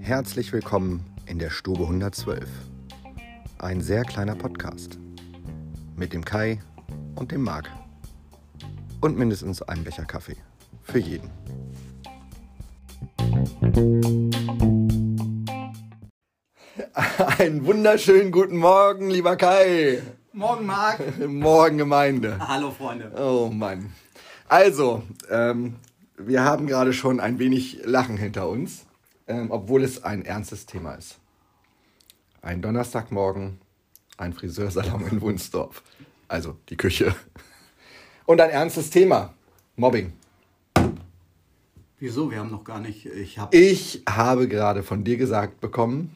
Herzlich willkommen in der Stube 112. Ein sehr kleiner Podcast. Mit dem Kai und dem Marc. Und mindestens einem Becher Kaffee. Für jeden. Einen wunderschönen guten Morgen, lieber Kai. Morgen, Marc. Morgen, Gemeinde. Hallo, Freunde. Oh Mann. Also, ähm, wir haben gerade schon ein wenig Lachen hinter uns, ähm, obwohl es ein ernstes Thema ist. Ein Donnerstagmorgen, ein Friseursalon in Wunsdorf. Also die Küche. Und ein ernstes Thema. Mobbing. Wieso? Wir haben noch gar nicht. Ich habe. Ich habe gerade von dir gesagt bekommen.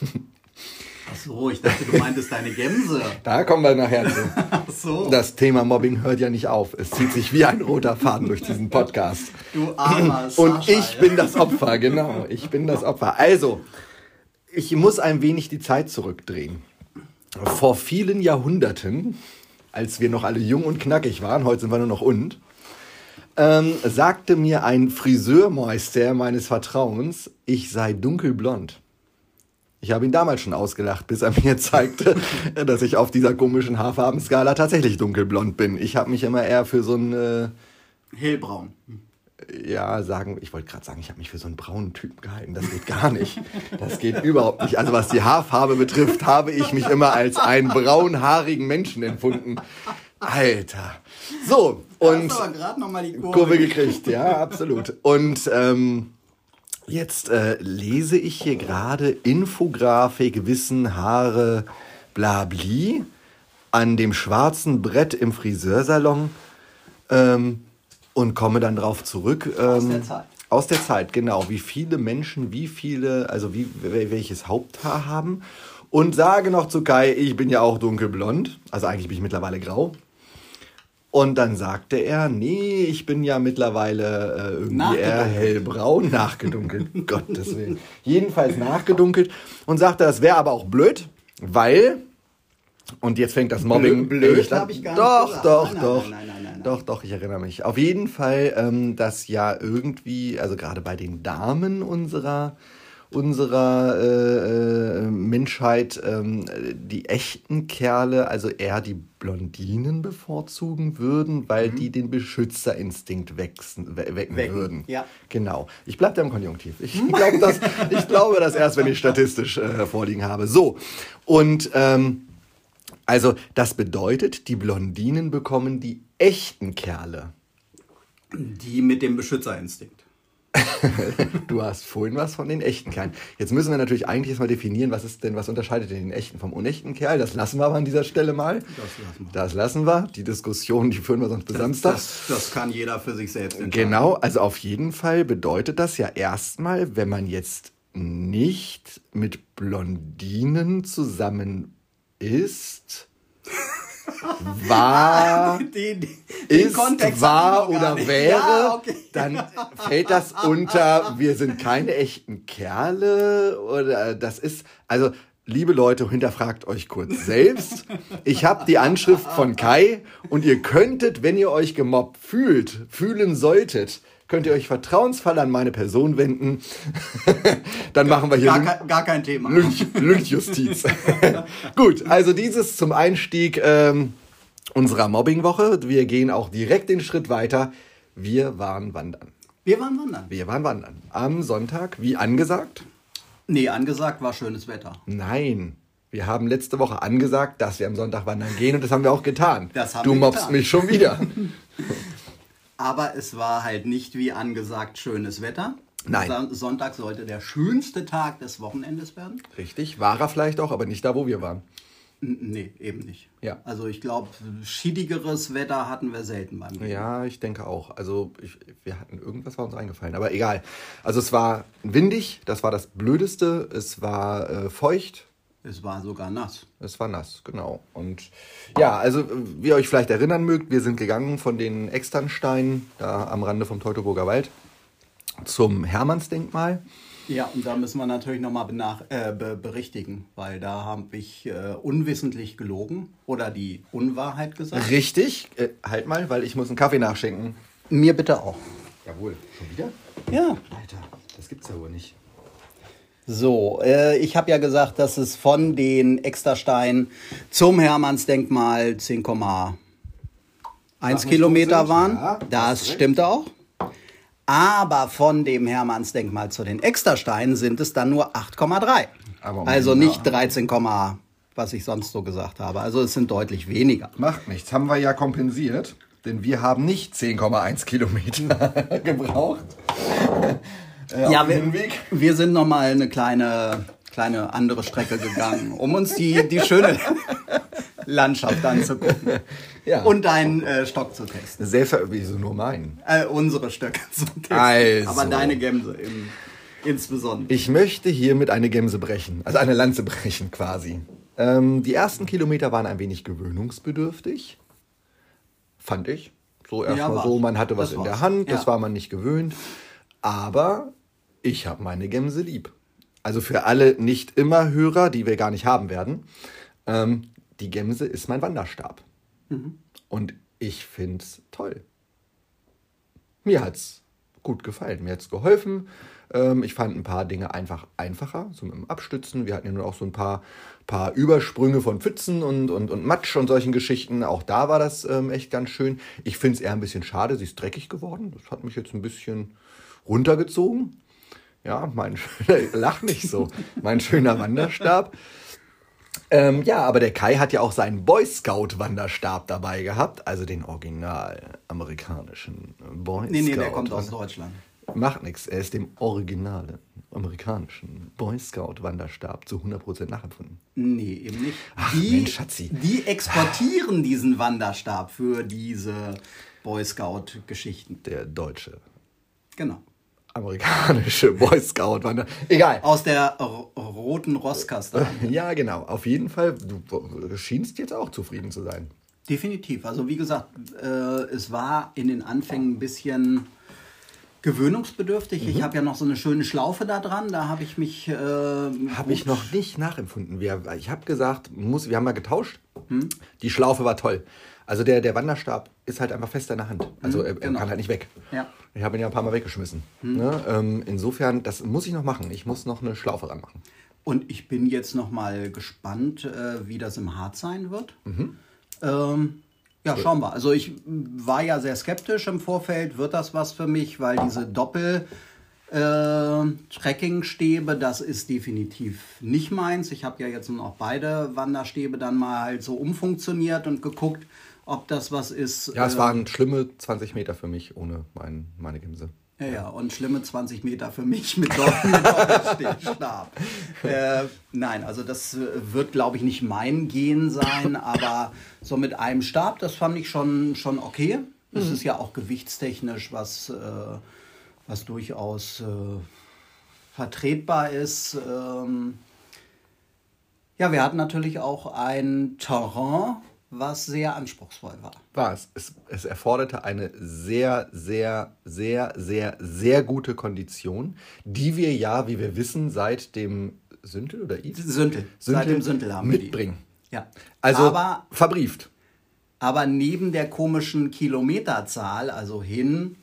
Ach so, ich dachte, du meintest deine Gänse. Da kommen wir nachher zu. Ach so. Das Thema Mobbing hört ja nicht auf. Es zieht sich wie ein roter Faden durch diesen Podcast. Du armer Und Sascha, ich ja. bin das Opfer, genau. Ich bin das Opfer. Also, ich muss ein wenig die Zeit zurückdrehen. Vor vielen Jahrhunderten, als wir noch alle jung und knackig waren, heute sind wir nur noch und, ähm, sagte mir ein Friseurmeister meines Vertrauens, ich sei dunkelblond. Ich habe ihn damals schon ausgelacht, bis er mir zeigte, dass ich auf dieser komischen Haarfarbenskala tatsächlich dunkelblond bin. Ich habe mich immer eher für so ein, äh, Hellbraun. ja, sagen, ich wollte gerade sagen, ich habe mich für so einen braunen Typen gehalten. Das geht gar nicht. Das geht überhaupt nicht. Also was die Haarfarbe betrifft, habe ich mich immer als einen braunhaarigen Menschen empfunden. Alter. So, und Hast aber gerade nochmal die Kurve. Kurve gekriegt, ja, absolut. Und ähm, jetzt äh, lese ich hier gerade Infografik, Wissen, Haare, blabli an dem schwarzen Brett im Friseursalon ähm, und komme dann drauf zurück. Ähm, Aus der Zeit. Aus der Zeit, genau. Wie viele Menschen, wie viele, also wie, wel- welches Haupthaar haben. Und sage noch zu Kai, ich bin ja auch dunkelblond. Also eigentlich bin ich mittlerweile grau. Und dann sagte er, nee, ich bin ja mittlerweile äh, irgendwie eher hellbraun, nachgedunkelt. Gottes Willen. Jedenfalls nachgedunkelt. Und sagte, das wäre aber auch blöd, weil, und jetzt fängt das Mobbing. Blöd echt an. hab ich gar nicht Doch, gesagt. doch, Nein, doch. nein, nein, nein. Doch, doch, ich erinnere mich. Auf jeden Fall, ähm, dass ja irgendwie, also gerade bei den Damen unserer unserer äh, äh, Menschheit ähm, die echten Kerle, also eher die Blondinen bevorzugen würden, weil die den Beschützerinstinkt wechsen, we wecken, Mhm. Wecken, würden. ja. Genau. Ich bleibe da im Konjunktiv. Ich glaube das, ich glaube das erst, wenn ich statistisch äh, vorliegen habe. So. Und ähm, also das bedeutet, die Blondinen bekommen die echten Kerle. Die mit dem Beschützerinstinkt. Du hast vorhin was von den echten Kerlen. Jetzt müssen wir natürlich eigentlich erstmal definieren, was ist denn, was unterscheidet denn den echten vom unechten Kerl? Das lassen wir aber an dieser Stelle mal. Das lassen wir. Das lassen wir. Die Diskussion, die führen wir sonst bis Samstag. Das, das kann jeder für sich selbst entscheiden. Genau, also auf jeden Fall bedeutet das ja erstmal, wenn man jetzt nicht mit Blondinen zusammen ist, war, Den, den ist, Kontext war oder wäre, Ja, okay. dann fällt das unter, wir sind keine echten Kerle oder das ist, also liebe Leute, hinterfragt euch kurz selbst. Ich habe die Anschrift von Kai und ihr könntet, wenn ihr euch gemobbt fühlt, fühlen solltet, könnt ihr euch vertrauensvoll an meine Person wenden. dann machen wir hier Gar, gar kein Thema. Lynch, Lynchjustiz. Gut, also dieses zum Einstieg ähm, unserer Mobbingwoche. Wir gehen auch direkt den Schritt weiter. Wir waren wandern. Wir waren wandern. Wir waren wandern. Am Sonntag, wie angesagt? Nee, angesagt war schönes Wetter. Nein. Wir haben letzte Woche angesagt, dass wir am Sonntag wandern gehen und das haben wir auch getan. Das haben du wir mobbst getan. mich schon wieder. Aber es war halt nicht wie angesagt schönes Wetter. Nein. Son- Sonntag sollte der schönste Tag des Wochenendes werden. Richtig, war er vielleicht auch, aber nicht da, wo wir waren. N nee, eben nicht. Ja. Also ich glaube, schiedigeres Wetter hatten wir selten beim Gehen. Ja, ich denke auch. Also ich, wir hatten irgendwas war uns eingefallen, aber egal. Also es war windig, das war das Blödeste. Es war äh, feucht, Es war sogar nass. es war nass, genau. Und ja, also wie ihr euch vielleicht erinnern mögt, wir sind gegangen von den Externsteinen da am Rande vom Teutoburger Wald zum Hermannsdenkmal. Ja, und da müssen wir natürlich nochmal äh, be berichtigen, weil da habe ich äh, unwissentlich gelogen oder die Unwahrheit gesagt. Richtig, äh, halt mal, weil ich muss einen Kaffee nachschenken. Mir bitte auch. Jawohl. Schon wieder? Ja. Alter, das gibt's ja wohl nicht. So, äh, ich habe ja gesagt, dass es von den Exterstein zum Hermannsdenkmal 10,1 nicht Kilometer waren. Ja, das stimmt auch. Aber von dem Hermannsdenkmal zu den Extersteinen sind es dann nur 8,3. Aber Also nicht 13, was ich sonst so gesagt habe. Also es sind deutlich weniger. Macht nichts. Haben wir ja kompensiert, denn wir haben nicht 10,1 Kilometer gebraucht. Äh, Ja, wir, wir sind noch mal eine kleine, kleine andere Strecke gegangen, um uns die, die schöne Landschaft anzugucken. Ja. Und deinen äh, Stock zu testen. Selbst, wieso nur meinen? Äh, unsere Stöcke zu testen. Also. Aber deine Gemse im, insbesondere. Ich möchte hiermit eine Gemse brechen, also eine Lanze brechen quasi. Ähm, die ersten Kilometer waren ein wenig gewöhnungsbedürftig, fand ich. So erstmal war's. so, man hatte was Das in der. Hand, das Ja. war man nicht gewöhnt. Aber ich habe meine Gemse lieb. Also für alle nicht immer Hörer, die wir gar nicht haben werden, ähm, die Gemse ist mein Wanderstab. Mhm. Und ich finde es toll. Mir hat's gut gefallen, mir hat's geholfen. Ähm, ich fand ein paar Dinge einfach einfacher, so mit dem Abstützen. Wir hatten ja nur auch so ein paar, paar Übersprünge von Pfützen und, und, und Matsch und solchen Geschichten. Auch da war das ähm, echt ganz schön. Ich finde es eher ein bisschen schade, sie ist dreckig geworden. Das hat mich jetzt ein bisschen runtergezogen. Ja, mein schöner, lach nicht so, mein schöner Wanderstab. Ähm, ja, aber der Kai hat ja auch seinen Boy Scout Wanderstab dabei gehabt, also den original amerikanischen Boy nee, nee, Scout. der kommt aus Deutschland. Macht nichts, er ist dem originalen amerikanischen Boy Scout Wanderstab zu 100% nachempfunden. Nee, eben nicht. Ach, die, Mensch, Schatzi. die exportieren diesen Wanderstab für diese Boy Scout-Geschichten. Der deutsche Genau. Amerikanische Boy Scout Wander. Egal. Aus der roten Rosskaste. Ja, genau. Auf jeden Fall, du schienst jetzt auch zufrieden zu sein. Definitiv. Also wie gesagt, äh, es war in den Anfängen ein bisschen gewöhnungsbedürftig. Ich habe ja noch so eine schöne Schlaufe da dran. Da habe ich mich. Äh, Habe ich noch nicht nachempfunden. Wir, ich habe gesagt, muss, wir haben mal getauscht. Hm? Die Schlaufe war toll. Also der, der Wanderstab ist halt einfach fest in der Hand. Also er, er genau. kann halt nicht weg. Ja. Ich habe ihn ja ein paar Mal weggeschmissen. Ne? Ähm, insofern, das muss ich noch machen. Ich muss noch eine Schlaufe ranmachen. Und ich bin jetzt noch mal gespannt, äh, wie das im Hart sein wird. Ähm, ja, schauen wir. Also ich war ja sehr skeptisch im Vorfeld. Wird das was für mich? Weil diese Doppel... Äh, Trekkingstäbe, das ist definitiv nicht meins. Ich habe ja jetzt noch beide Wanderstäbe dann mal halt so umfunktioniert und geguckt, ob das was ist. Ja, es äh, waren schlimme 20 Meter für mich ohne mein, meine Gemse. Ja, ja, und schlimme 20 Meter für mich mit, Dopp mit Doppelstab. äh, nein, also das äh, wird, glaube ich, nicht mein Gen sein, aber so mit einem Stab, das fand ich schon, schon okay. Das ist ja auch gewichtstechnisch was, äh, was durchaus äh, vertretbar ist. Ähm, ja, wir hatten natürlich auch ein Terrain, was sehr anspruchsvoll war. War es. es. Es erforderte eine sehr, sehr, sehr, sehr, sehr gute Kondition, die wir ja, wie wir wissen, seit dem Sündel oder Is? Sündel. Seit dem Sündel haben wir die. mitbringen. Ja. Also aber, verbrieft. aber neben der komischen Kilometerzahl, also hin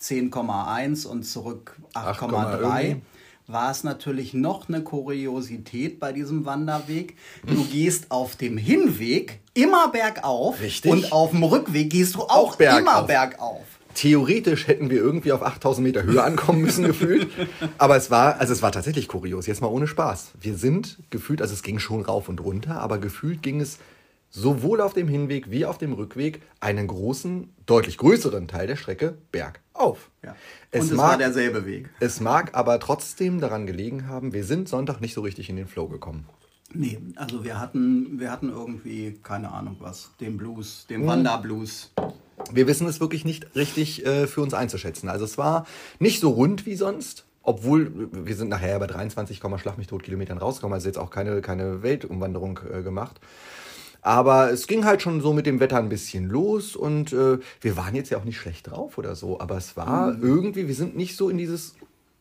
10,1 und zurück 8, 8,3, irgendwie. war es natürlich noch eine Kuriosität bei diesem Wanderweg. Du gehst auf dem Hinweg immer bergauf Richtig. und auf dem Rückweg gehst du auch, Auch bergauf. immer bergauf. Theoretisch hätten wir irgendwie auf 8000 Meter Höhe ankommen müssen, gefühlt. Aber es war, also es war tatsächlich kurios. Jetzt mal ohne Spaß. Wir sind gefühlt, also es ging schon rauf und runter, aber gefühlt ging es sowohl auf dem Hinweg wie auf dem Rückweg einen großen, deutlich größeren Teil der Strecke bergauf. Ja. Es und es mag- war derselbe Weg. Es mag aber trotzdem daran gelegen haben, wir sind Sonntag nicht so richtig in den Flow gekommen. Nee, also wir hatten, wir hatten irgendwie, keine Ahnung was, den Blues, Hm. den Wanderblues. Wir wissen es wirklich nicht richtig äh, für uns einzuschätzen. Also es war nicht so rund wie sonst, obwohl wir sind nachher bei 23, Schlag mich tot Kilometern rausgekommen, also jetzt auch keine, keine Weltumwanderung äh, gemacht. Aber es ging halt schon so mit dem Wetter ein bisschen los und äh, wir waren jetzt ja auch nicht schlecht drauf oder so, aber es war irgendwie, wir sind nicht so in dieses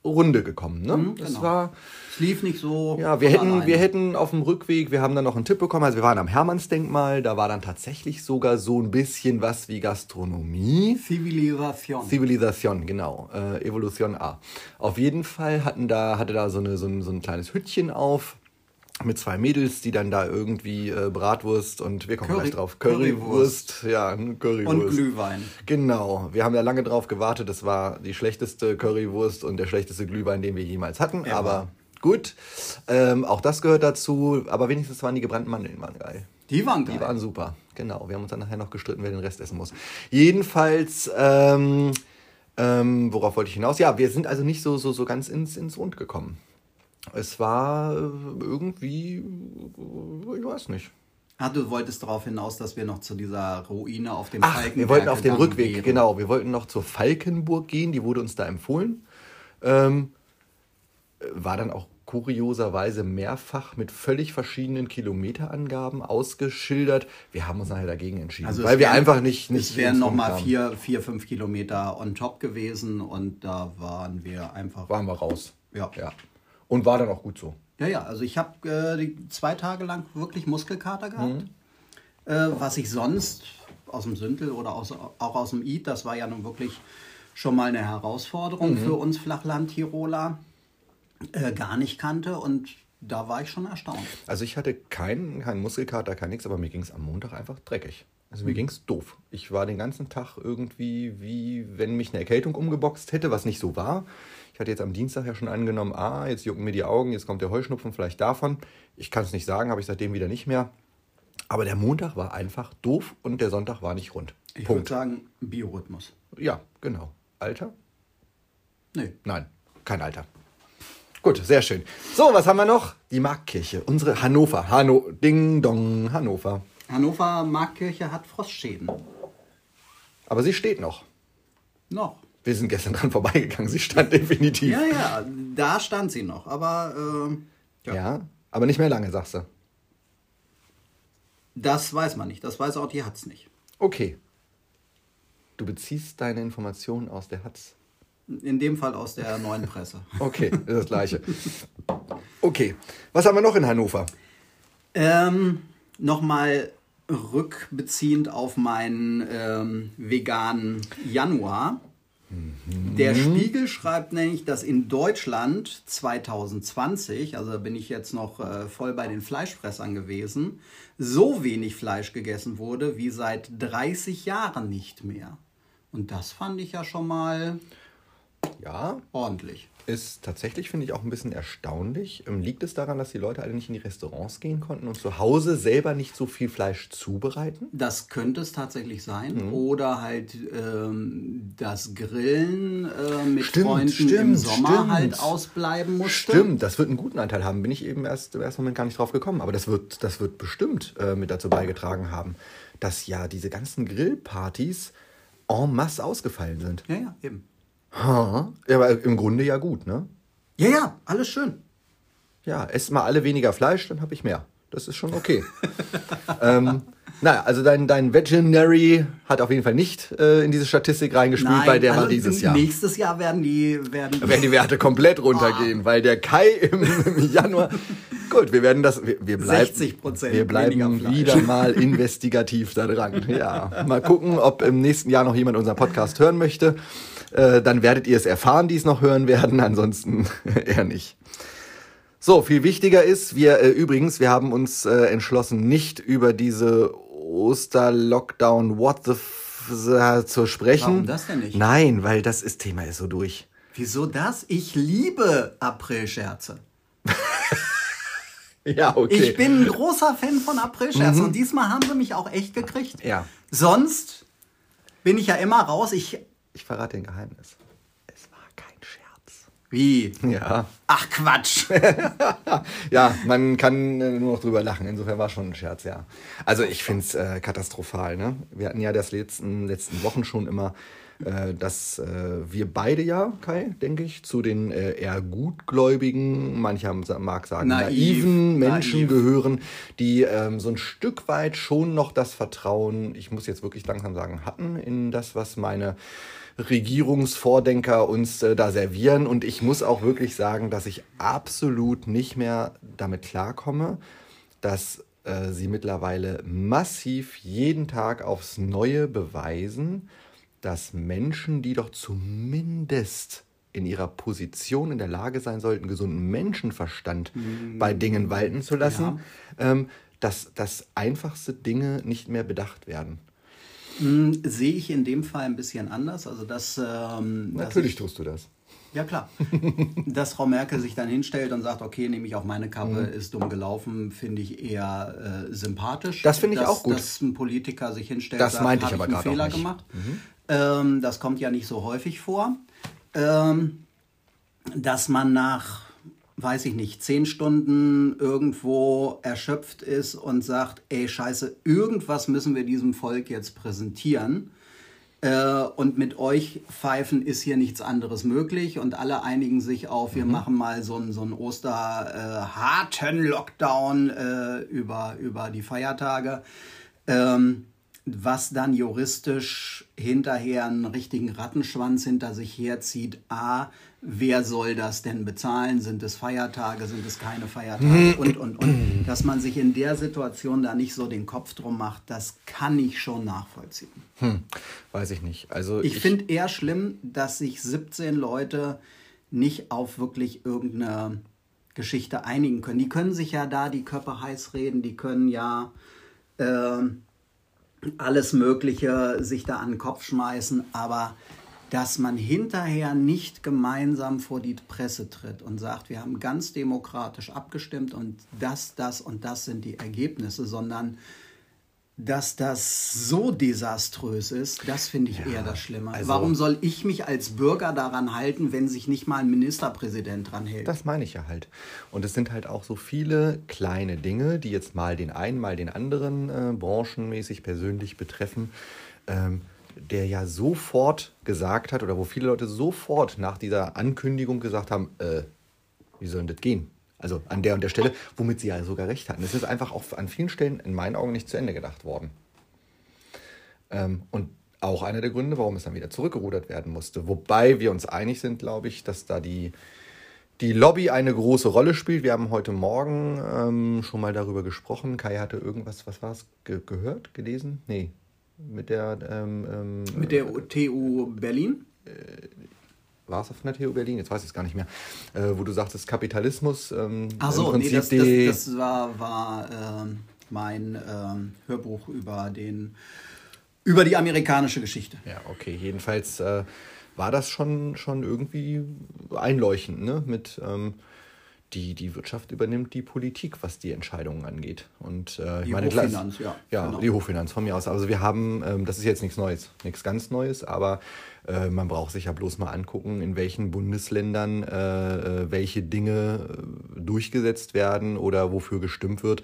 Runde gekommen. Ne? Mhm, Das genau. war, Es lief nicht so. ja, wir hätten, alleine. wir hätten auf dem Rückweg, wir haben dann noch einen Tipp bekommen, also wir waren am Hermannsdenkmal, da war dann tatsächlich sogar so ein bisschen was wie Gastronomie. Zivilisation. Zivilisation, genau. Äh, Evolution A. Auf jeden Fall hatten da, hatte da so, eine, so, ein, so ein kleines Hüttchen auf mit zwei Mädels, die dann da irgendwie äh, Bratwurst und wir kommen Curry- gleich drauf. Currywurst. Currywurst. Ja, Currywurst. Und Glühwein. Genau. Wir haben da lange drauf gewartet. Das war die schlechteste Currywurst und der schlechteste Glühwein, den wir jemals hatten. Ever. Aber gut. Ähm, auch das gehört dazu. Aber wenigstens waren die gebrannten Mandeln waren geil. Die waren geil. Die waren super, genau. Wir haben uns dann nachher noch gestritten, wer den Rest essen muss. Jedenfalls, ähm, ähm, worauf wollte ich hinaus? Ja, wir sind also nicht so, so, so ganz ins, ins Rund gekommen. Es war äh, irgendwie, äh, ich weiß nicht. Ah, du wolltest darauf hinaus, dass wir noch zu dieser Ruine auf dem Ach, Falkenberg wir wollten auf dem Rückweg, wären. genau. Wir wollten noch zur Falkenburg gehen, die wurde uns da empfohlen. Ähm, war dann auch kurioserweise mehrfach mit völlig verschiedenen Kilometerangaben ausgeschildert. Wir haben uns nachher dagegen entschieden, Also weil wir wären- einfach nicht, nicht Es wären nochmal vier, vier, fünf Kilometer on top gewesen und da waren wir einfach. waren wir raus. Ja. ja. Und war dann auch gut so. Ja, ja, also ich habe äh, zwei Tage lang wirklich Muskelkater gehabt. Äh, was ich sonst aus dem Sündel oder aus, auch aus dem Eid, das war ja nun wirklich schon mal eine Herausforderung für uns Flachland-Tiroler, äh, gar nicht kannte und da war ich schon erstaunt. Also ich hatte keinen keinen Muskelkater, kein nichts, aber mir ging es am Montag einfach dreckig. Also mir ging es doof. Ich war den ganzen Tag irgendwie, wie wenn mich eine Erkältung umgeboxt hätte, was nicht so war. Ich hatte jetzt am Dienstag ja schon angenommen, ah, jetzt jucken mir die Augen, jetzt kommt der Heuschnupfen vielleicht davon. Ich kann es nicht sagen, habe ich seitdem wieder nicht mehr. Aber der Montag war einfach doof und der Sonntag war nicht rund. Ich würde sagen, Biorhythmus. Ja, genau. Alter? Nee. Nein, kein Alter. Gut, sehr schön. So, was haben wir noch? Die Marktkirche, unsere Hannover. Hanno, Ding Dong, Hannover. Hannover Markkirche hat Frostschäden. Aber sie steht noch. Noch. Wir sind gestern dran vorbeigegangen. Sie stand definitiv. Ja, ja, da stand sie noch. Aber ähm, Ja. ja, aber nicht mehr lange, sagst du. das weiß man nicht. Das weiß auch die Hatz nicht. Okay. Du beziehst deine Informationen aus der Hatz. In dem Fall aus der neuen Presse. Okay, ist das Gleiche. Okay. Was haben wir noch in Hannover? ähm, Nochmal rückbeziehend auf meinen ähm, veganen Januar. Der Spiegel schreibt nämlich, dass in Deutschland 2020, also da bin ich jetzt noch äh, voll bei den Fleischfressern gewesen, so wenig Fleisch gegessen wurde wie seit 30 Jahren nicht mehr. Und das fand ich ja schon mal Ja, ordentlich. Ist tatsächlich, finde ich, auch ein bisschen erstaunlich. Ähm, Liegt es daran, dass die Leute alle nicht in die Restaurants gehen konnten und zu Hause selber nicht so viel Fleisch zubereiten? Das könnte es tatsächlich sein. Mhm. Oder halt ähm, das Grillen äh, mit Stimmt, Freunden im stimmt, Sommer stimmt. halt ausbleiben musste. Stimmt, das wird einen guten Anteil haben. Bin ich eben erst im ersten Moment gar nicht drauf gekommen. Aber das wird, das wird bestimmt äh, mit dazu beigetragen haben, dass ja diese ganzen Grillpartys en masse ausgefallen sind. Ja, ja, eben. Ha, ja, aber im Grunde ja gut, ne? Ja, ja, alles schön. Ja, esst mal alle weniger Fleisch, dann habe ich mehr. Das ist schon okay. ähm, naja, also dein, dein Vegetarian hat auf jeden Fall nicht äh, in diese Statistik reingespielt, weil der also war dieses Jahr. Nächstes Jahr werden die werden Da werden die Werte komplett runtergehen, weil der Kai im, im Januar. Gut, wir werden das. Wir, wir bleiben, 60% Wir bleiben wieder mal investigativ da dran. Ja, mal gucken, ob im nächsten Jahr noch jemand unseren Podcast hören möchte. Äh, dann werdet ihr es erfahren, die es noch hören werden. Ansonsten eher nicht. So, viel wichtiger ist, wir äh, übrigens, wir haben uns äh, entschlossen, nicht über diese Oster-Lockdown What the f äh, zu sprechen. Warum das denn nicht? Nein, weil das ist Thema ist so durch. Wieso das? Ich liebe April-Scherze. Ja, okay. Ich bin ein großer Fan von April-Scherzen und diesmal haben sie mich auch echt gekriegt. Ja. Sonst bin ich ja immer raus. Ich. Ich verrate ein Geheimnis. Es war kein Scherz. Wie? Ja. Ach Quatsch. Ja, man kann äh, nur noch drüber lachen. Insofern war schon ein Scherz, ja. Also ich finde es äh, katastrophal. Ne? Wir hatten ja das letzten, letzten Wochen schon immer, äh, dass äh, wir beide ja, Kai, denke ich, zu den äh, eher gutgläubigen, manche haben, mag sagen, Naiv, naiven Menschen naiv. gehören, die ähm, so ein Stück weit schon noch das Vertrauen, ich muss jetzt wirklich langsam sagen, hatten in das, was meine Regierungsvordenker uns äh, da servieren. Und ich muss auch wirklich sagen, dass ich absolut nicht mehr damit klarkomme, dass äh, sie mittlerweile massiv jeden Tag aufs Neue beweisen, dass Menschen, die doch zumindest in ihrer Position in der Lage sein sollten, gesunden Menschenverstand mhm. bei Dingen walten zu lassen, ja. ähm, dass, dass einfachste Dinge nicht mehr bedacht werden. Mhm, sehe ich in dem Fall ein bisschen anders. Also das, ähm, Natürlich ich, tust du das. Ja, klar. Dass Frau Merkel sich dann hinstellt und sagt, okay, nehme ich auf meine Kappe, mhm. ist dumm gelaufen, finde ich eher äh, sympathisch. Das finde ich dass, auch gut. Dass ein Politiker sich hinstellt das sagt, meinte ich aber ich einen Fehler gemacht. Mhm. Ähm, das kommt ja nicht so häufig vor. Ähm, dass man nach, weiß ich nicht, zehn Stunden irgendwo erschöpft ist und sagt, ey scheiße, irgendwas müssen wir diesem Volk jetzt präsentieren. Äh, und mit euch pfeifen ist hier nichts anderes möglich und alle einigen sich auf, wir mhm. machen mal so einen, so Oster-harten äh, Lockdown äh, über, über die Feiertage. Ähm, was dann juristisch hinterher einen richtigen Rattenschwanz hinter sich herzieht. A, wer soll das denn bezahlen? Sind es Feiertage, sind es keine Feiertage? Mhm. Und, und, und. Dass man sich in der Situation da nicht so den Kopf drum macht, das kann ich schon nachvollziehen. Hm, weiß ich nicht. Also ich, ich finde eher schlimm, dass sich 17 Leute nicht auf wirklich irgendeine Geschichte einigen können. Die können sich ja da die Köpfe heiß reden, die können ja... Äh, alles Mögliche sich da an den Kopf schmeißen, aber dass man hinterher nicht gemeinsam vor die Presse tritt und sagt, wir haben ganz demokratisch abgestimmt und das, das und das sind die Ergebnisse, sondern dass das so desaströs ist, das finde ich ja, eher das Schlimme. Also Warum soll ich mich als Bürger daran halten, wenn sich nicht mal ein Ministerpräsident dran hält? Das meine ich ja halt. Und es sind halt auch so viele kleine Dinge, die jetzt mal den einen, mal den anderen äh, branchenmäßig persönlich betreffen, ähm, der ja sofort gesagt hat, oder wo viele Leute sofort nach dieser Ankündigung gesagt haben, äh, wie soll denn das gehen? Also an der und der Stelle, womit sie ja sogar recht hatten. Es ist einfach auch an vielen Stellen in meinen Augen nicht zu Ende gedacht worden. Ähm, und auch einer der Gründe, warum es dann wieder zurückgerudert werden musste. Wobei wir uns einig sind, glaube ich, dass da die, die Lobby eine große Rolle spielt. Wir haben heute Morgen ähm, schon mal darüber gesprochen. Kai hatte irgendwas, was war es, ge gehört, gelesen? Nee. Mit der, ähm, ähm mit der TU Berlin? Äh, war es auf der TU Berlin? Jetzt weiß ich es gar nicht mehr. Äh, wo du sagtest, Kapitalismus. Ähm, Ach so, nee, das, das, das, war, war äh, mein ähm, Hörbuch über den über die amerikanische Geschichte. Ja, okay. Jedenfalls äh, war das schon, schon irgendwie einleuchtend, ne? Mit ähm, die, die Wirtschaft übernimmt die Politik, was die Entscheidungen angeht. Und äh, die meine, Hochfinanz, ja. Ja, genau. die Hochfinanz von mir aus. Also wir haben, ähm, das ist jetzt nichts Neues, nichts ganz Neues, aber äh, man braucht sich ja bloß mal angucken, in welchen Bundesländern äh, äh welche Dinge äh, durchgesetzt werden oder wofür gestimmt wird.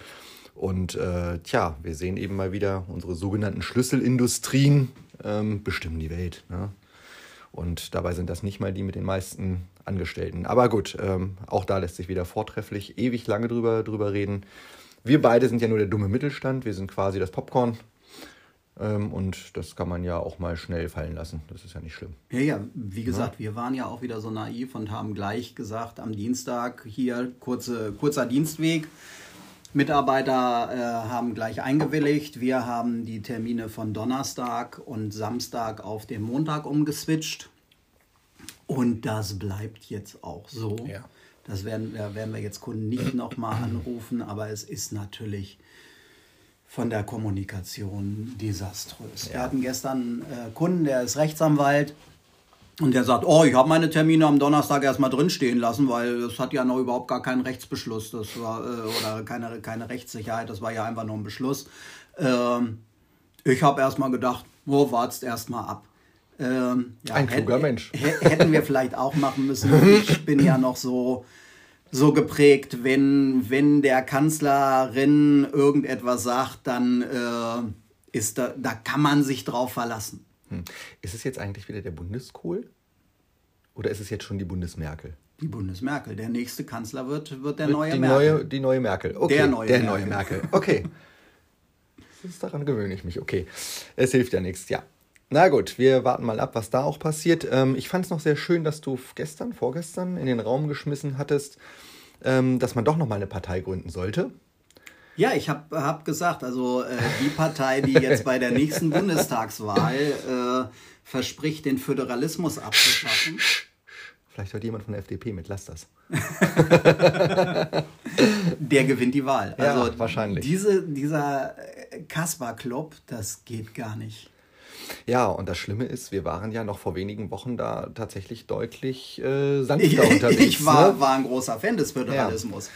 Und äh, tja, wir sehen eben mal wieder, unsere sogenannten Schlüsselindustrien ähm, bestimmen die Welt. Ne? Und dabei sind das nicht mal die mit den meisten Angestellten. Aber gut, ähm, auch da lässt sich wieder vortrefflich ewig lange drüber, drüber reden. Wir beide sind ja nur der dumme Mittelstand, wir sind quasi das Popcorn. Ähm, und das kann man ja auch mal schnell fallen lassen. Das ist ja nicht schlimm. Ja, ja, wie gesagt, ja. wir waren ja auch wieder so naiv und haben gleich gesagt, am Dienstag hier kurze, kurzer Dienstweg. Mitarbeiter äh, haben gleich eingewilligt. Wir haben die Termine von Donnerstag und Samstag auf den Montag umgeswitcht. Und das bleibt jetzt auch so. Ja. Das werden, da werden wir jetzt Kunden nicht nochmal anrufen, aber es ist natürlich von der Kommunikation desaströs. Ja. Wir hatten gestern einen äh, Kunden, der ist Rechtsanwalt und der sagt, oh, ich habe meine Termine am Donnerstag erstmal drinstehen lassen, weil es hat ja noch überhaupt gar keinen Rechtsbeschluss das war, äh, oder keine, keine Rechtssicherheit, das war ja einfach nur ein Beschluss. Ähm, ich habe erstmal gedacht, wo wartest erstmal ab. Ähm, ja, ein kluger hätt, Mensch. Hätten wir vielleicht auch machen müssen. Ich bin ja noch so so geprägt, wenn, wenn der Kanzlerin irgendetwas sagt, dann äh, ist da, da kann man sich drauf verlassen. Hm. Ist es jetzt eigentlich wieder der Bundeskohl? Oder ist es jetzt schon die Bundesmerkel? Die Bundesmerkel. Der nächste Kanzler wird, wird der wird neue die Merkel. Neue, die neue Merkel. Okay. Der neue, der Merkel. Merkel. Okay. Das ist, daran gewöhne ich mich. Okay. Es hilft ja nichts, ja. Na gut, wir warten mal ab, was da auch passiert. Ähm, ich fand es noch sehr schön, dass du gestern, vorgestern in den Raum geschmissen hattest, ähm, dass man doch noch mal eine Partei gründen sollte. Ja, ich habe hab gesagt, also äh, die Partei, die jetzt bei der nächsten Bundestagswahl äh, verspricht, den Föderalismus abzuschaffen. Vielleicht hört jemand von der FDP mit, lass das. der gewinnt die Wahl. Also ja, wahrscheinlich. Diese, dieser Kaspar-Club, das geht gar nicht. Ja, und das Schlimme ist, wir waren ja noch vor wenigen Wochen da tatsächlich deutlich äh, sanfter unterwegs. Ich war, ne? war ein großer Fan des Föderalismus. Ja.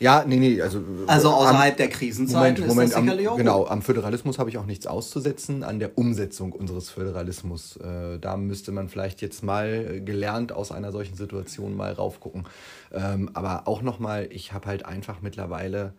Ja, nee, nee, also. Also außerhalb am, der Krisenzeit Moment, Moment, am, auch Genau, am Föderalismus habe ich auch nichts auszusetzen, an der Umsetzung unseres Föderalismus. Äh, da müsste man vielleicht jetzt mal äh, gelernt aus einer solchen Situation mal raufgucken. Ähm, aber auch nochmal, ich habe halt einfach mittlerweile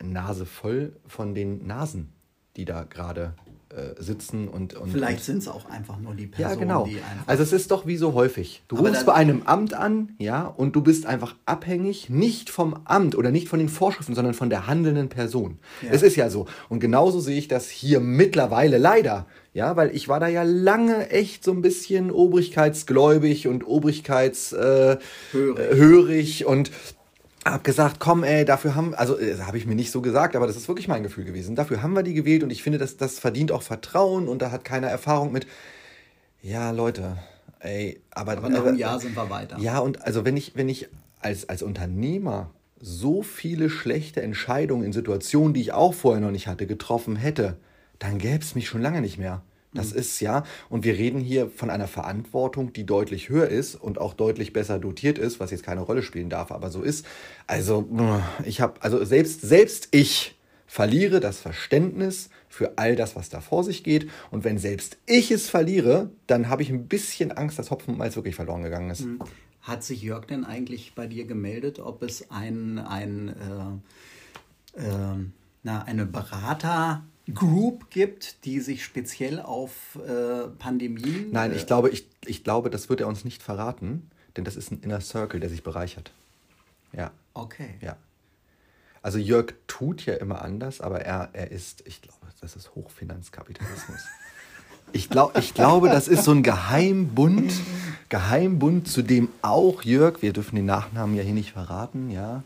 Nase voll von den Nasen, die da gerade äh, sitzen und, und Vielleicht sind es auch einfach nur die Personen, ja, genau. Also es ist doch wie so häufig. Du rufst bei einem Amt an, ja, und du bist einfach abhängig, nicht vom Amt oder nicht von den Vorschriften, sondern von der handelnden Person. Ja. Es ist ja so. Und genauso sehe ich das hier mittlerweile leider. Ja, weil ich war da ja lange echt so ein bisschen obrigkeitsgläubig und obrigkeitshörig äh, und hab gesagt, komm, ey, dafür haben, also äh, habe ich mir nicht so gesagt, aber das ist wirklich mein Gefühl gewesen. Dafür haben wir die gewählt und ich finde, dass das verdient auch Vertrauen und da hat keiner Erfahrung mit. Ja, Leute, ey, aber, aber nach einem Jahr sind wir weiter. Ja, und also wenn ich, wenn ich als, als Unternehmer so viele schlechte Entscheidungen in Situationen, die ich auch vorher noch nicht hatte, getroffen hätte, dann gäbe es mich schon lange nicht mehr. Das mhm. ist ja, und wir reden hier von einer Verantwortung, die deutlich höher ist und auch deutlich besser dotiert ist, was jetzt keine Rolle spielen darf, aber so ist. Also, ich habe, also selbst, selbst ich verliere das Verständnis für all das, was da vor sich geht. Und wenn selbst ich es verliere, dann habe ich ein bisschen Angst, dass Hopfen und Malz wirklich verloren gegangen ist. Mhm. Hat sich Jörg denn eigentlich bei dir gemeldet, ob es ein, ein äh, äh, na, eine Berater Group gibt, die sich speziell auf äh, Pandemien. Nein, ich glaube, ich, ich glaube, das wird er uns nicht verraten, denn das ist ein Inner Circle, der sich bereichert. Ja. Okay. Ja. Also Jörg tut ja immer anders, aber er, er ist, ich glaube, das ist Hochfinanzkapitalismus. Ich, glaub, ich glaube, das ist so ein Geheimbund, Geheimbund, zu dem auch Jörg, wir dürfen den Nachnamen ja hier nicht verraten, ja,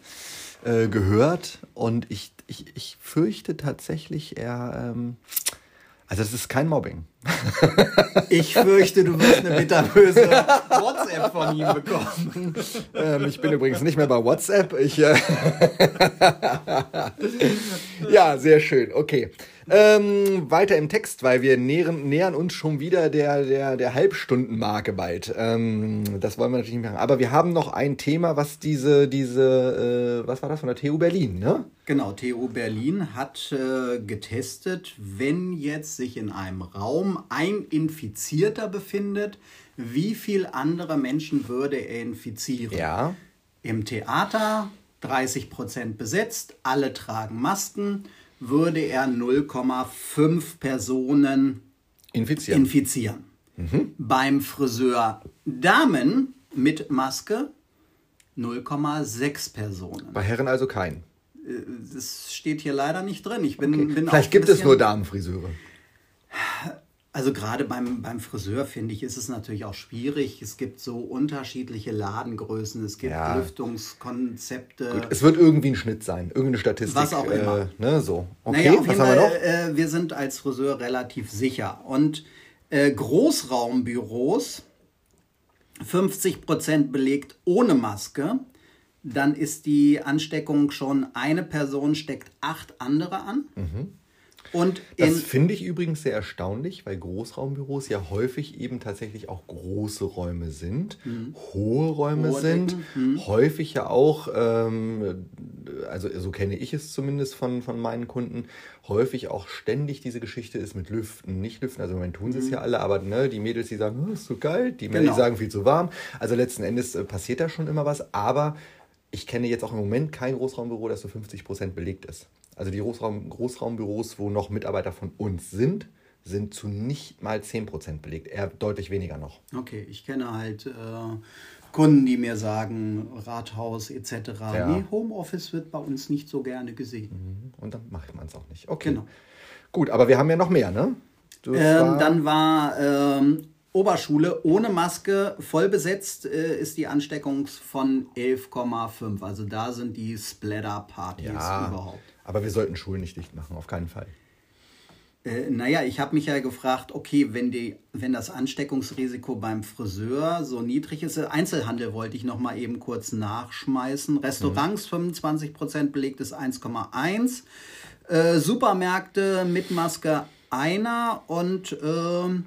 äh, gehört. Und ich, ich, ich fürchte tatsächlich, er. Ähm, also, das ist kein Mobbing. Ich fürchte, du wirst eine bitterböse WhatsApp von ihm bekommen. Ähm, ich bin übrigens nicht mehr bei WhatsApp. Ich, äh ja, sehr schön. Okay. Ähm, weiter im Text, weil wir nähern, nähern uns schon wieder der, der, der Halbstundenmarke bald. Ähm, das wollen wir natürlich nicht machen. Aber wir haben noch ein Thema, was diese, diese, äh, was war das von der TU Berlin, ne? Genau, TU Berlin hat äh, getestet, wenn jetzt sich in einem Raum ein Infizierter befindet, wie viele andere Menschen würde er infizieren? Ja. Im Theater 30% besetzt, alle tragen Masken würde er 0,5 Personen infizieren. infizieren. Mhm. Beim Friseur Damen mit Maske 0,6 Personen. Bei Herren also kein. Äh, das steht hier leider nicht drin. Ich bin, okay. bin Vielleicht gibt es nur Damenfriseure. Also gerade beim, beim Friseur finde ich, ist es natürlich auch schwierig. Es gibt so unterschiedliche Ladengrößen, es gibt ja. Lüftungskonzepte. Gut, es wird irgendwie ein Schnitt sein, irgendeine Statistik. Was auch immer. Äh, ne, so. Okay, naja, auf was jeden haben wir noch? Äh, wir sind als Friseur relativ sicher. Und äh, Großraumbüros, 50% belegt ohne Maske, dann ist die Ansteckung schon eine Person steckt acht andere an. Mhm. Und das finde ich übrigens sehr erstaunlich, weil Großraumbüros ja häufig eben tatsächlich auch große Räume sind, mhm. hohe Räume Hohe sind, mhm. häufig ja auch, ähm, also so kenne ich es zumindest von, von meinen Kunden, häufig auch ständig diese Geschichte ist mit Lüften, nicht Lüften, also man tun sie es mhm. ja alle, aber ne, die Mädels, die sagen, oh, ist so geil, die Mädels genau. sagen viel zu warm. Also letzten Endes äh, passiert da schon immer was, aber ich kenne jetzt auch im Moment kein Großraumbüro, das so 50 Prozent belegt ist. Also die Großraum, Großraumbüros, wo noch Mitarbeiter von uns sind, sind zu nicht mal 10% belegt, eher deutlich weniger noch. Okay, ich kenne halt äh, Kunden, die mir sagen, Rathaus etc. Ja. Nee, Homeoffice wird bei uns nicht so gerne gesehen. Mhm. Und dann macht man es auch nicht. Okay. Genau. Gut, aber wir haben ja noch mehr, ne? Ähm, war dann war ähm, Oberschule ohne Maske voll besetzt äh, ist die Ansteckungs von 11,5. Also da sind die Splatter-Partys ja, überhaupt. Aber wir sollten Schulen nicht dicht machen, auf keinen Fall. Äh, naja, ich habe mich ja gefragt, okay, wenn, die, wenn das Ansteckungsrisiko beim Friseur so niedrig ist, Einzelhandel wollte ich noch mal eben kurz nachschmeißen. Restaurants mhm. 25% belegt ist 1,1. Äh, Supermärkte mit Maske einer und äh,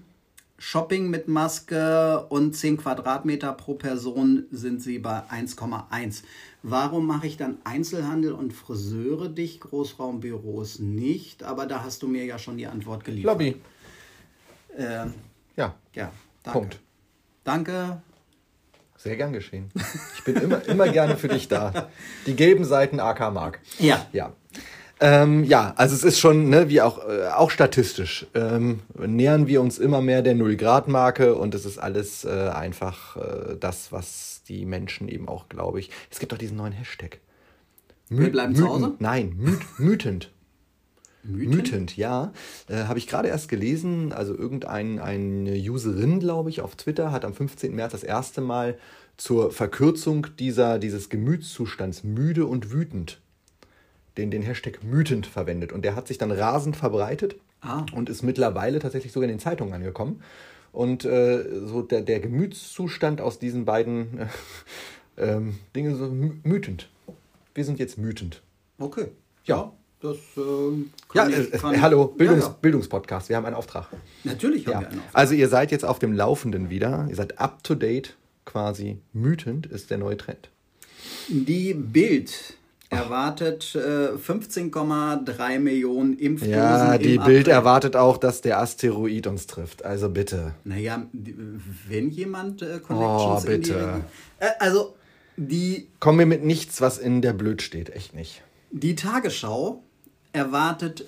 Shopping mit Maske und 10 Quadratmeter pro Person sind sie bei 1,1. Warum mache ich dann Einzelhandel und Friseure dicht, Großraumbüros nicht? Aber da hast du mir ja schon die Antwort geliefert. Lobby. Äh, ja. Ja, danke. Punkt. Danke. Sehr gern geschehen. Ich bin immer, immer gerne für dich da. Die gelben Seiten AK Mark. Ja. Ja. Ähm, ja, also es ist schon, ne, wie auch, äh, auch statistisch, ähm, nähern wir uns immer mehr der Null-Grad-Marke und es ist alles äh, einfach äh, das, was die Menschen eben auch, glaube ich. Es gibt doch diesen neuen Hashtag. Wir bleiben zu Hause? Nein, myth mythend. Mythend? Mythend, ja. Äh, Habe ich gerade erst gelesen. Also irgendein eine Userin, glaube ich, auf Twitter hat am 15. März das erste Mal zur Verkürzung dieser, dieses Gemütszustands müde und wütend den, den Hashtag mütend verwendet. Und der hat sich dann rasend verbreitet ah. und ist mittlerweile tatsächlich sogar in den Zeitungen angekommen. Und äh, so der, der Gemütszustand aus diesen beiden äh, ähm, Dingen so mütend. Wir sind jetzt mütend. Okay. Ja. Das äh, ja, ich, äh, hallo, Bildungs, ja, ja. Bildungspodcast. Wir haben einen Auftrag. Natürlich haben ja. wir einen Auftrag. Also ihr seid jetzt auf dem Laufenden wieder. Ihr seid up to date, quasi mütend ist der neue Trend. Die Bild erwartet äh, 15,3 Millionen Impfdosen. Ja, die Bild erwartet auch, dass der Asteroid uns trifft. Also bitte. Naja, wenn jemand äh, Connections oh, bitte. Die, äh, also die. Kommen wir mit nichts, was in der Blöd steht, echt nicht. Die Tagesschau erwartet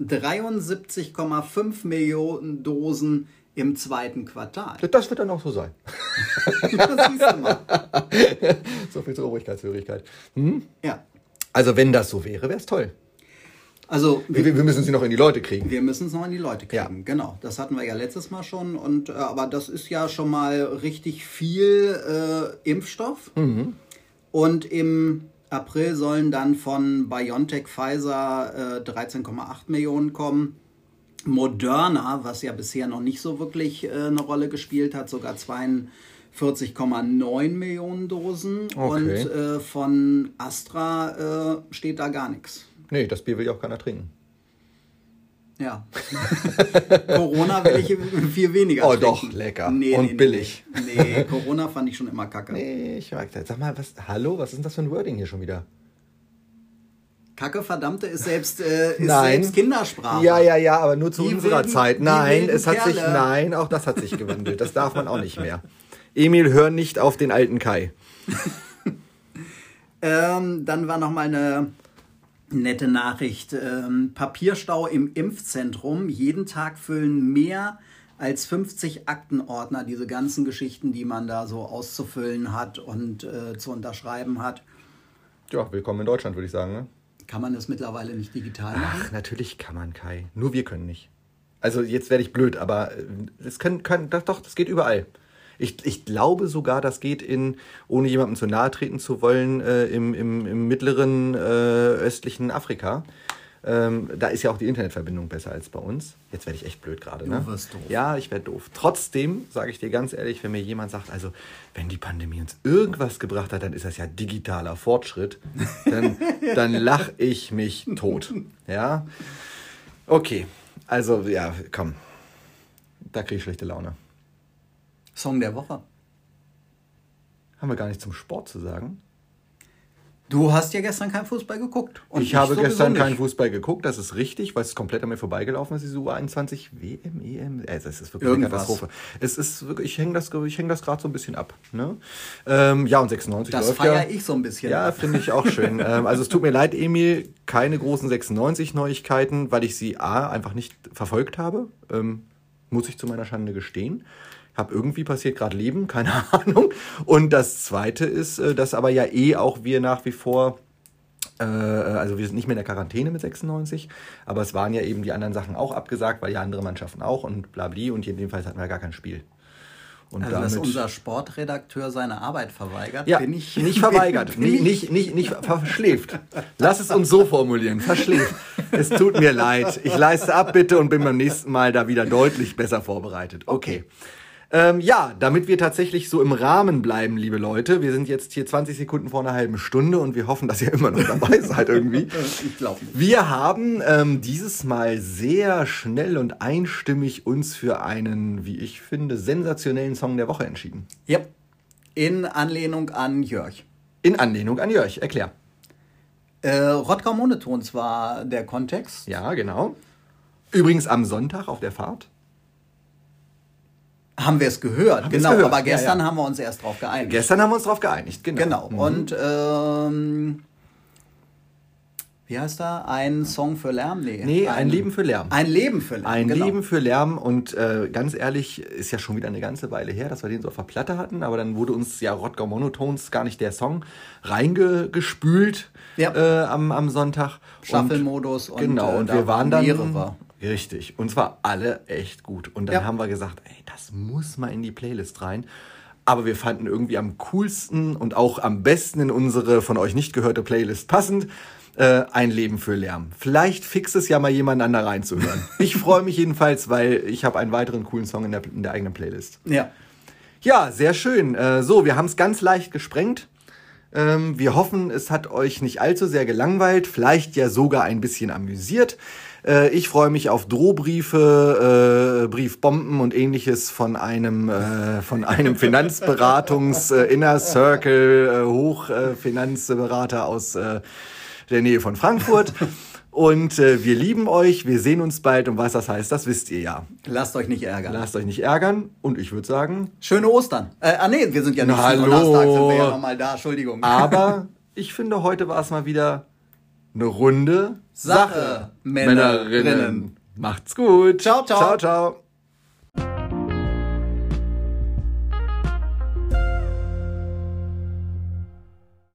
73,5 Millionen Dosen im zweiten Quartal. Das wird dann auch so sein. das siehst du mal. so viel zur Obrigkeitshörigkeit. Hm? Ja. Also wenn das so wäre, wäre es toll. Also wir, wir, müssen sie noch in die Leute kriegen. Wir müssen es noch in die Leute kriegen, ja. genau. Das hatten wir ja letztes Mal schon. Und, äh, aber das ist ja schon mal richtig viel äh, Impfstoff. Mhm. Und im April sollen dann von BioNTech Pfizer äh, 13,8 Millionen kommen. Moderna, was ja bisher noch nicht so wirklich äh, eine Rolle gespielt hat, sogar 2 40,9 Millionen Dosen okay. und äh, von Astra äh, steht da gar nichts. Nee, das Bier will ja auch keiner trinken. Ja. Corona will ich viel weniger Oh trinken. doch, lecker. Nee, und nee, billig. Nee, nee, Corona fand ich schon immer kacke. Nee, ich mag das. Sag mal, was, hallo, was ist denn das für ein Wording hier schon wieder? Kacke, verdammte, ist selbst, äh, ist nein. selbst Kindersprache. Ja, ja, ja, aber nur zu die unserer wilden, Zeit. Nein, es hat Kerle. sich, nein, auch das hat sich gewandelt. Das darf man auch nicht mehr. Emil, hör nicht auf den alten Kai. ähm, dann war noch mal eine nette Nachricht. Ähm, Papierstau im Impfzentrum. Jeden Tag füllen mehr als 50 Aktenordner diese ganzen Geschichten, die man da so auszufüllen hat und äh, zu unterschreiben hat. Ja, willkommen in Deutschland, würde ich sagen. Ne? Kann man das mittlerweile nicht digital machen? Ach, natürlich kann man, Kai. Nur wir können nicht. Also jetzt werde ich blöd, aber es äh, können, können, das, doch, das geht überall. Ich, ich glaube sogar, das geht in, ohne jemandem zu nahe treten zu wollen, äh, im, im, im mittleren äh, östlichen Afrika. Ähm, da ist ja auch die Internetverbindung besser als bei uns. Jetzt werde ich echt blöd gerade. Ne? Du wirst doof. Ja, ich werde doof. Trotzdem sage ich dir ganz ehrlich, wenn mir jemand sagt, also wenn die Pandemie uns irgendwas gebracht hat, dann ist das ja digitaler Fortschritt. Dann, dann lache ich mich tot. Ja. Okay. Also ja, komm. Da kriege ich schlechte Laune. Song der Woche. Haben wir gar nicht zum Sport zu sagen? Du hast ja gestern keinen Fußball geguckt. ich habe gestern keinen Fußball geguckt, das ist richtig, weil es komplett an mir vorbeigelaufen ist, diese U21 WM, EM. Also es ist wirklich Irgendwas. eine Katastrophe. Es ist wirklich, ich hänge das, häng das gerade so ein bisschen ab. Ne? Ähm, ja, und 96 das läuft ja. ich so ein bisschen. Ja, finde ich auch schön. ähm, also es tut mir leid, Emil, keine großen 96-Neuigkeiten, weil ich sie A, einfach nicht verfolgt habe. Ähm, muss ich zu meiner Schande gestehen habe irgendwie passiert gerade Leben, keine Ahnung. Und das Zweite ist, äh, dass aber ja eh auch wir nach wie vor Äh, also wir sind nicht mehr in der Quarantäne mit 96, aber es waren ja eben die anderen Sachen auch abgesagt, weil ja andere Mannschaften auch und blabli und jedenfalls hatten wir gar kein Spiel. Und also, damit, dass unser Sportredakteur seine Arbeit verweigert, ja, bin ich. Nicht verweigert, bin, bin nicht, nicht, nicht verschläft. Lass es uns so formulieren, verschläft. Es tut mir leid. Ich leiste ab bitte und bin beim nächsten Mal da wieder deutlich besser vorbereitet. Okay. Ähm, ja, damit wir tatsächlich so im Rahmen bleiben, liebe Leute. Wir sind jetzt hier 20 Sekunden vor einer halben Stunde und wir hoffen, dass ihr immer noch dabei seid irgendwie. Ich glaube. Wir haben ähm, dieses Mal sehr schnell und einstimmig uns für einen, wie ich finde, sensationellen Song der Woche entschieden. Ja. In Anlehnung an Jörg. In Anlehnung an Jörg, erklär. Äh, Rottgau Monotons war der Kontext. Ja, genau. Übrigens am Sonntag auf der Fahrt haben wir es gehört, haben genau. Gehört. Aber gestern ja, ja. haben wir uns erst darauf geeinigt. Gestern haben wir uns darauf geeinigt, genau. Genau. Mhm. Und ähm, wie heißt da? Ein Song für Lärm? Nee, nee ein, ein, Leben für Lärm. Ein Leben für Lärm. Ein genau. Leben für Lärm. Und äh, ganz ehrlich, ist ja schon wieder eine ganze Weile her, dass wir den so auf der Platte hatten. Aber dann wurde uns ja Rottgau Monotones gar nicht der Song reingespült ja. äh, am, am Sonntag. Shuffle-Modus. Und, genau, äh, und wir waren dann. War. Richtig. Und zwar alle echt gut. Und dann ja. haben wir gesagt, ey, das muss mal in die Playlist rein. Aber wir fanden irgendwie am coolsten und auch am besten in unsere von euch nicht gehörte Playlist passend äh, ein Leben für Lärm. Vielleicht fixt es ja mal jemand an da reinzuhören. ich freue mich jedenfalls, weil ich habe einen weiteren coolen Song in der, in der eigenen Playlist. Ja. Ja, sehr schön. Äh, so, wir haben es ganz leicht gesprengt. Ähm, wir hoffen, es hat euch nicht allzu sehr gelangweilt, vielleicht ja sogar ein bisschen amüsiert. Äh, ich freue mich auf Drohbriefe, äh, Briefbomben und ähnliches von einem, äh, von einem Finanzberatungs äh, Inner Circle äh, Hochfinanzberater aus äh, der Nähe von Frankfurt. Und äh, wir lieben euch, wir sehen uns bald und was das heißt, das wisst ihr ja. Lasst euch nicht ärgern. Lasst euch nicht ärgern und ich würde sagen... Schöne Ostern. Äh, ah nee, wir sind ja nicht Na, hallo. Donnerstag, sind wir ja nochmal da, Entschuldigung. Aber ich finde, heute war es mal wieder eine runde Sache, Sache Männerinnen. Männerinnen. Macht's gut. Ciao, ciao. Ciao, ciao.